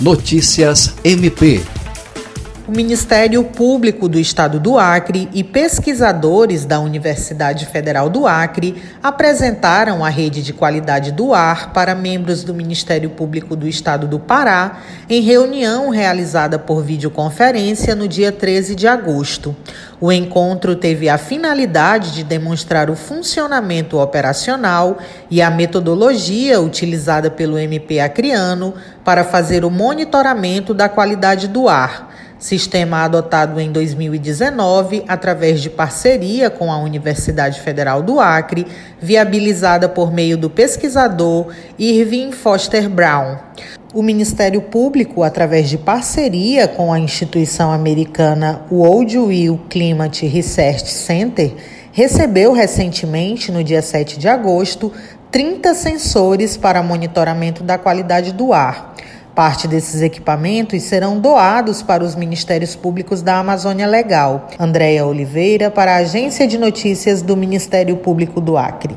Notícias MP. O Ministério Público do Estado do Acre e pesquisadores da Universidade Federal do Acre apresentaram a rede de qualidade do ar para membros do Ministério Público do Estado do Pará em reunião realizada por videoconferência no dia 13 de agosto. O encontro teve a finalidade de demonstrar o funcionamento operacional e a metodologia utilizada pelo MP Acreano para fazer o monitoramento da qualidade do ar sistema adotado em 2019 através de parceria com a Universidade Federal do Acre, viabilizada por meio do pesquisador Irving Foster Brown. O Ministério Público, através de parceria com a instituição americana Woodville Climate Research Center, recebeu recentemente, no dia 7 de agosto, 30 sensores para monitoramento da qualidade do ar. Parte desses equipamentos serão doados para os Ministérios Públicos da Amazônia Legal. Andréia Oliveira, para a Agência de Notícias do Ministério Público do Acre.